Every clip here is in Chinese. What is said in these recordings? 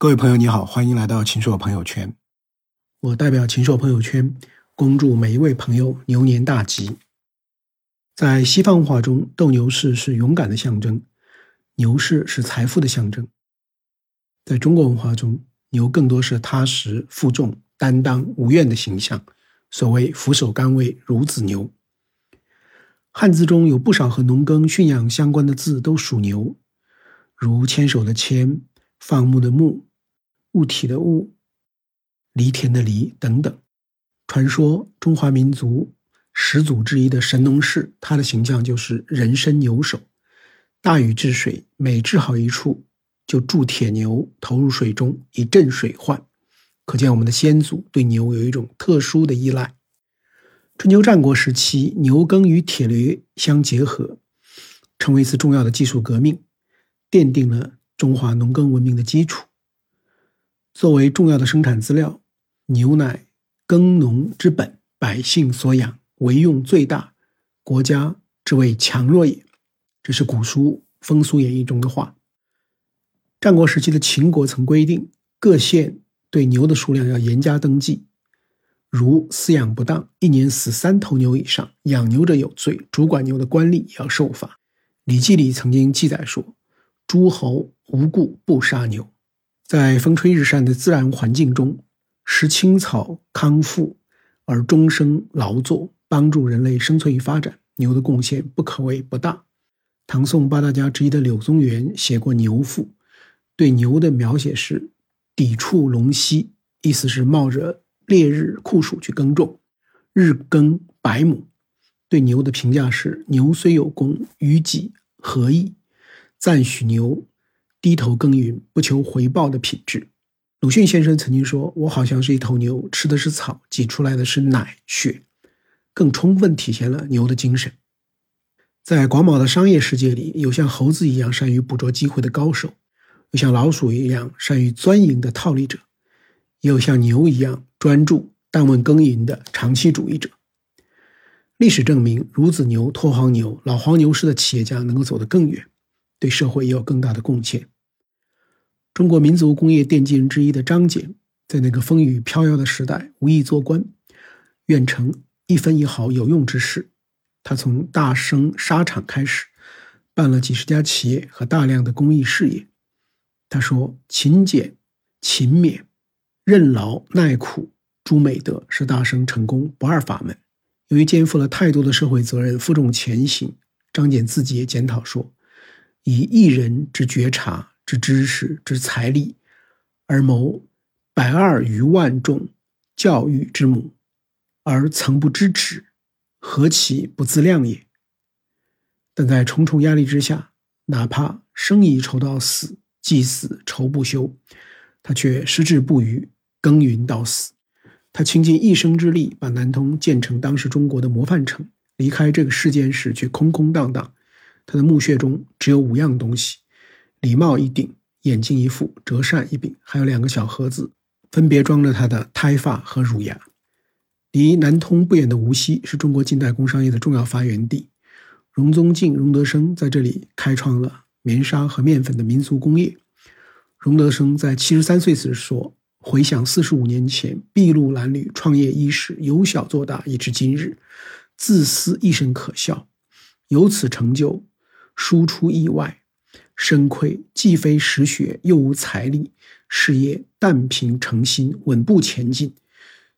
各位朋友，你好，欢迎来到秦朔朋友圈。我代表秦朔朋友圈，恭祝每一位朋友牛年大吉。在西方文化中，斗牛士是勇敢的象征，牛市是财富的象征。在中国文化中，牛更多是踏实、负重、担当、无怨的形象。所谓“俯首甘为孺子牛”。汉字中有不少和农耕、驯养相关的字都属牛，如牵手的牵、放牧的牧。物体的物，犁田的犁等等。传说中华民族始祖之一的神农氏，他的形象就是人身牛首。大禹治水，每治好一处，就铸铁牛投入水中，以镇水患。可见我们的先祖对牛有一种特殊的依赖。春秋战国时期，牛耕与铁犁相结合，成为一次重要的技术革命，奠定了中华农耕文明的基础。作为重要的生产资料，牛乃耕农之本，百姓所养，为用最大，国家之谓强弱也。这是古书《风俗演义》中的话。战国时期的秦国曾规定，各县对牛的数量要严加登记，如饲养不当，一年死三头牛以上，养牛者有罪，主管牛的官吏也要受罚。《礼记》里曾经记载说：“诸侯无故不杀牛。”在风吹日晒的自然环境中，食青草康复，而终生劳作，帮助人类生存与发展，牛的贡献不可谓不大。唐宋八大家之一的柳宗元写过《牛赋》，对牛的描写是“抵触龙息”，意思是冒着烈日酷暑去耕种，日耕百亩。对牛的评价是“牛虽有功，于己何益？”赞许牛。低头耕耘不求回报的品质。鲁迅先生曾经说：“我好像是一头牛，吃的是草，挤出来的是奶血，更充分体现了牛的精神。”在广袤的商业世界里，有像猴子一样善于捕捉机会的高手，有像老鼠一样善于钻营的套利者，也有像牛一样专注但问耕耘的长期主义者。历史证明，孺子牛、拓荒牛、老黄牛式的企业家能够走得更远。对社会也有更大的贡献。中国民族工业奠基人之一的张謇，在那个风雨飘摇的时代，无意做官，愿成一分一毫有用之事。他从大生纱厂开始，办了几十家企业和大量的公益事业。他说：“勤俭、勤勉、任劳、耐苦，诸美德是大生成功不二法门。”由于肩负了太多的社会责任，负重前行，张謇自己也检讨说。以一人之觉察、之知识、之财力，而谋百二余万众教育之母，而曾不知耻，何其不自量也！但在重重压力之下，哪怕生已愁到死，既死愁不休，他却矢志不渝，耕耘到死。他倾尽一生之力，把南通建成当时中国的模范城。离开这个世间时，却空空荡荡。他的墓穴中只有五样东西：礼帽一顶，眼镜一副，折扇一柄，还有两个小盒子，分别装着他的胎发和乳牙。离南通不远的无锡是中国近代工商业的重要发源地，荣宗敬、荣德生在这里开创了棉纱和面粉的民族工业。荣德生在七十三岁时说：“回想四十五年前，筚路蓝缕，创业伊始，由小做大，以至今日，自私一生可笑，由此成就。”输出意外，身愧既非实学，又无财力，事业但凭诚心，稳步前进。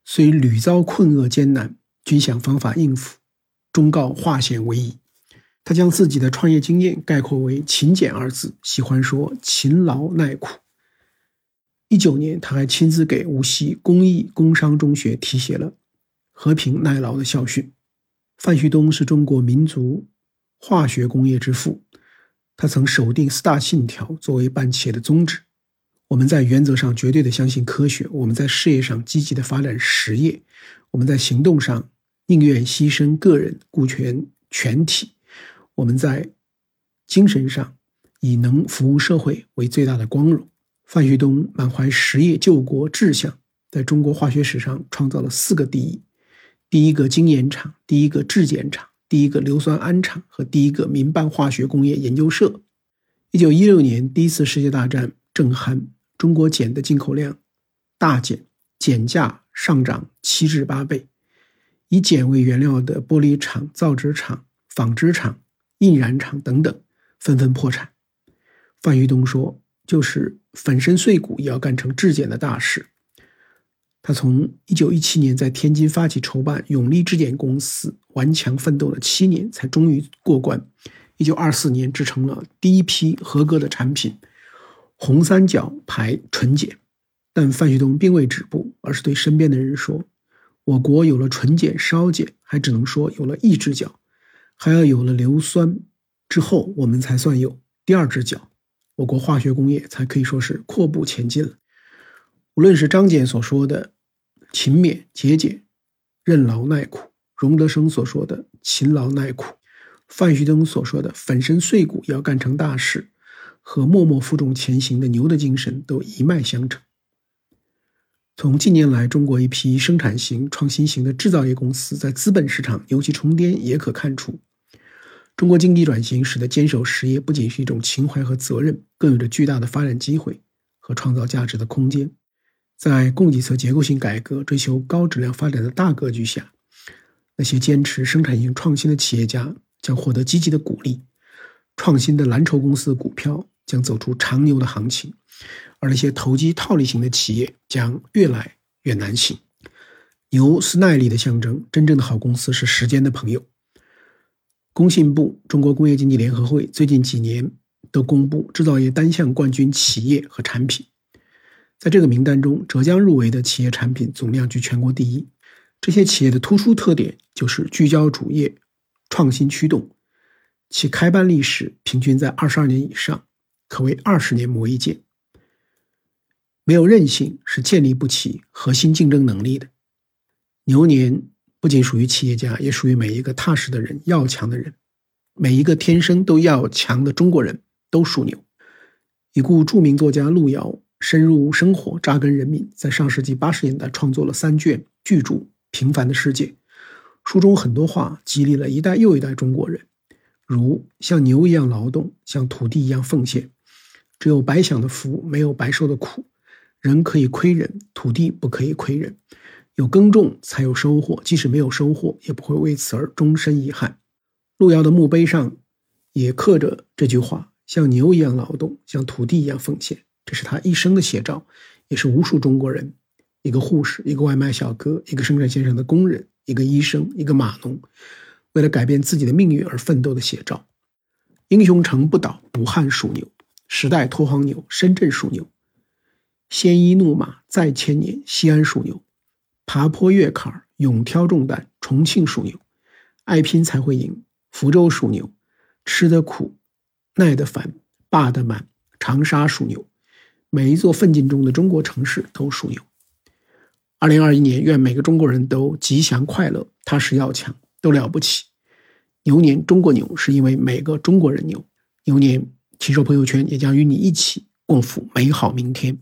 虽屡遭困厄艰难，均想方法应付，终告化险为夷。他将自己的创业经验概括为“勤俭”二字，喜欢说勤劳耐苦。一九年，他还亲自给无锡工艺工商中学题写了“和平耐劳”的校训。范旭东是中国民族。化学工业之父，他曾守定四大信条作为办企业的宗旨。我们在原则上绝对的相信科学，我们在事业上积极的发展实业，我们在行动上宁愿牺牲个人顾全全体，我们在精神上以能服务社会为最大的光荣。范旭东满怀实业救国志向，在中国化学史上创造了四个第一：第一个精研厂，第一个质检厂。第一个硫酸铵厂和第一个民办化学工业研究社。一九一六年，第一次世界大战震撼中国碱的进口量大减，碱价上涨七至八倍。以碱为原料的玻璃厂、造纸厂、纺织厂、印染厂等等纷纷破产。范旭东说：“就是粉身碎骨也要干成质检的大事。”他从1917年在天津发起筹办永利质检公司，顽强奋斗了七年，才终于过关。1924年制成了第一批合格的产品——红三角牌纯碱。但范旭东并未止步，而是对身边的人说。我国有了纯碱、烧碱，还只能说有了一只脚，还要有了硫酸之后，我们才算有第二只脚。我国化学工业才可以说是阔步前进了。无论是张謇所说的勤勉节俭、任劳耐苦，荣德生所说的勤劳耐苦，范旭东所说的粉身碎骨要干成大事，和默默负重前行的牛的精神都一脉相承。从近年来中国一批生产型、创新型的制造业公司在资本市场牛气冲天，也可看出，中国经济转型使得坚守实业不仅是一种情怀和责任，更有着巨大的发展机会和创造价值的空间。在供给侧结构性改革、追求高质量发展的大格局下，那些坚持生产性创新的企业家将获得积极的鼓励，创新的蓝筹公司的股票将走出长牛的行情。而那些投机套利型的企业将越来越难行。牛是耐力的象征，真正的好公司是时间的朋友。工信部、中国工业经济联合会最近几年都公布制造业单项冠军企业和产品，在这个名单中，浙江入围的企业产品总量居全国第一。这些企业的突出特点就是聚焦主业、创新驱动，其开办历史平均在二十二年以上，可谓二十年磨一剑。没有韧性是建立不起核心竞争能力的。牛年不仅属于企业家，也属于每一个踏实的人、要强的人。每一个天生都要强的中国人都属牛。已故著名作家路遥深入生活、扎根人民，在上世纪八十年代创作了三卷巨著《平凡的世界》。书中很多话激励了一代又一代中国人，如像牛一样劳动，像土地一样奉献。只有白享的福，没有白受的苦。人可以亏人，土地不可以亏人。有耕种才有收获，即使没有收获，也不会为此而终身遗憾。路遥的墓碑上也刻着这句话：“像牛一样劳动，像土地一样奉献。”这是他一生的写照，也是无数中国人：一个护士，一个外卖小哥，一个生产线上的工人，一个医生，一个码农，为了改变自己的命运而奋斗的写照。英雄城不倒，武汉属牛；时代拖黄牛，深圳属牛。鲜衣怒马再千年，西安属牛；爬坡越坎勇挑重担，重庆属牛；爱拼才会赢，福州属牛；吃得苦，耐得烦，霸得满，长沙属牛。每一座奋进中的中国城市都属牛。二零二一年，愿每个中国人都吉祥快乐，踏实要强，都了不起。牛年中国牛，是因为每个中国人牛。牛年，禽兽朋友圈也将与你一起共赴美好明天。